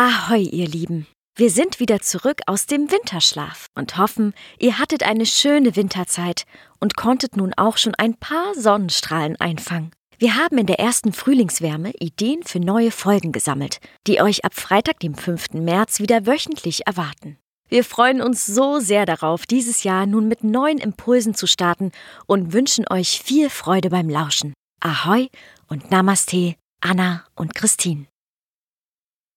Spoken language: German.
Ahoi, ihr Lieben! Wir sind wieder zurück aus dem Winterschlaf und hoffen, ihr hattet eine schöne Winterzeit und konntet nun auch schon ein paar Sonnenstrahlen einfangen. Wir haben in der ersten Frühlingswärme Ideen für neue Folgen gesammelt, die euch ab Freitag, dem 5. März, wieder wöchentlich erwarten. Wir freuen uns so sehr darauf, dieses Jahr nun mit neuen Impulsen zu starten und wünschen euch viel Freude beim Lauschen. Ahoi und Namaste, Anna und Christine.